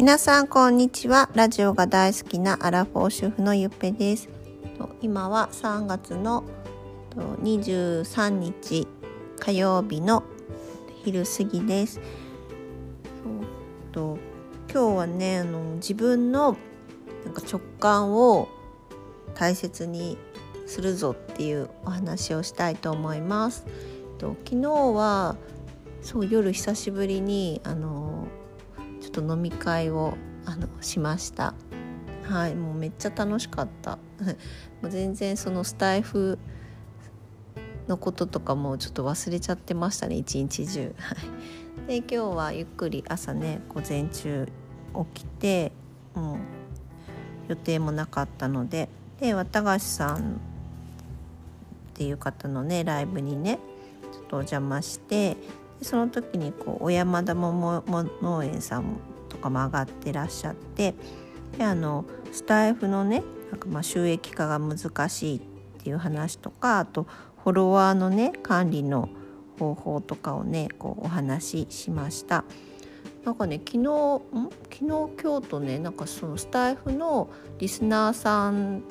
皆さんこんにちは。ラジオが大好きなアラフォー主婦のゆっぺです。今は3月の23日火曜日の昼過ぎです。と今日はねあの自分のなんか直感を大切にするぞっていうお話をしたいと思います。と昨日はそう夜久しぶりにあのちょっと飲み会をあのしました。はいもうめっちゃ楽しかった。もう全然そのスタイフのこととかもちょっと忘れちゃってましたね一日中。で今日はゆっくり朝ね午前中起きて、う、予定もなかったので。で綿菓子さんっていう方のねライブにねちょっとお邪魔してその時にこう小山田桃農園さんとかも上がってらっしゃってであのスタイフのねなんかまあ収益化が難しいっていう話とかあとフォロワーのね管理の方法とかをねこうお話ししました。なんかね昨日ん？昨日今日とねなんかそのスタイフのリスナーさん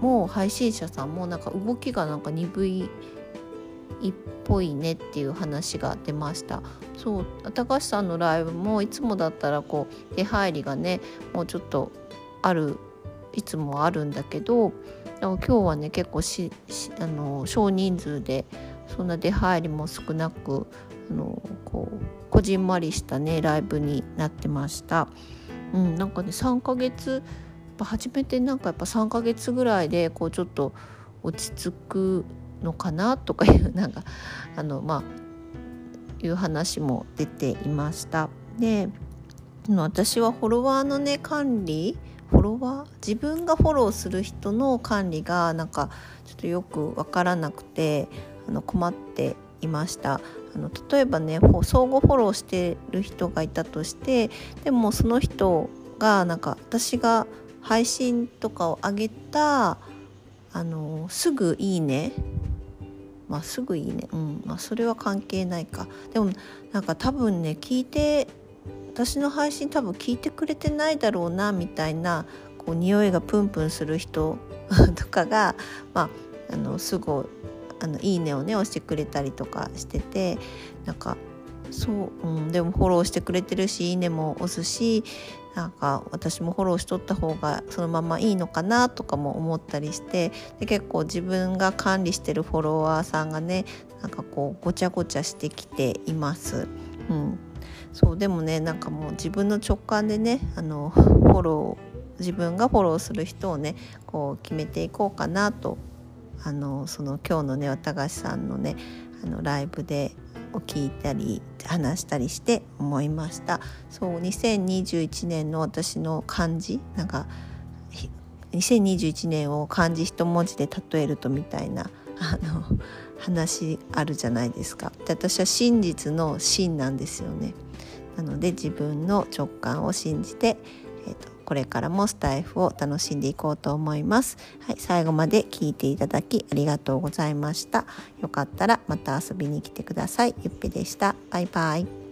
も配信者さんもなんか動きがなんか鈍いいっぽいねっていう話が出ましたそう高橋さんのライブもいつもだったらこう出入りがねもうちょっとあるいつもあるんだけど今日はね結構しあの少人数でそんな出入りも少なくあのこうこじんまりしたねライブになってました。うん、なんかね3ヶ月初めてなんかやっぱ3ヶ月ぐらいでこうちょっと落ち着くのかなとかいうなんかあのまあいう話も出ていました。で私はフォロワーのね管理フォロワー自分がフォローする人の管理がなんかちょっとよく分からなくてあの困っていましたあの例えばね相互フォローしてる人がいたとしてでもその人がなんか私が配信とかを上げたあのすぐ「いいね」まあすぐいいね。うん。まあそれは関係ないか。でもなんか多分ね聞いて私の配信多分聞いてくれてないだろうなみたいなこう匂いがプンプンする人 とかがまああのすぐあのいいねをね押してくれたりとかしててなんかそう、うん、でもフォローしてくれてるしいいねも押すしなんか私もフォローしとった方がそのままいいのかなとかも思ったりしてで結構自分が管理してるフォロワーさんがねなんかこうごちゃごちゃしてきています。うん、そうでもねなんかもう自分の直感でねあのフォロー自分がフォローする人をねこう決めていこうかなとあのその今日のね綿菓子さんのねあのライブでを聞いたり話したりして思いました。そう2021年の私の漢字なんか2021年を漢字一文字で例えるとみたいなあの話あるじゃないですか。で私は真実の真なんですよね。なので自分の直感を信じて、えーとこれからもスタイフを楽しんでいこうと思います。はい、最後まで聞いていただきありがとうございました。よかったらまた遊びに来てください。ゆっぺでした。バイバイ。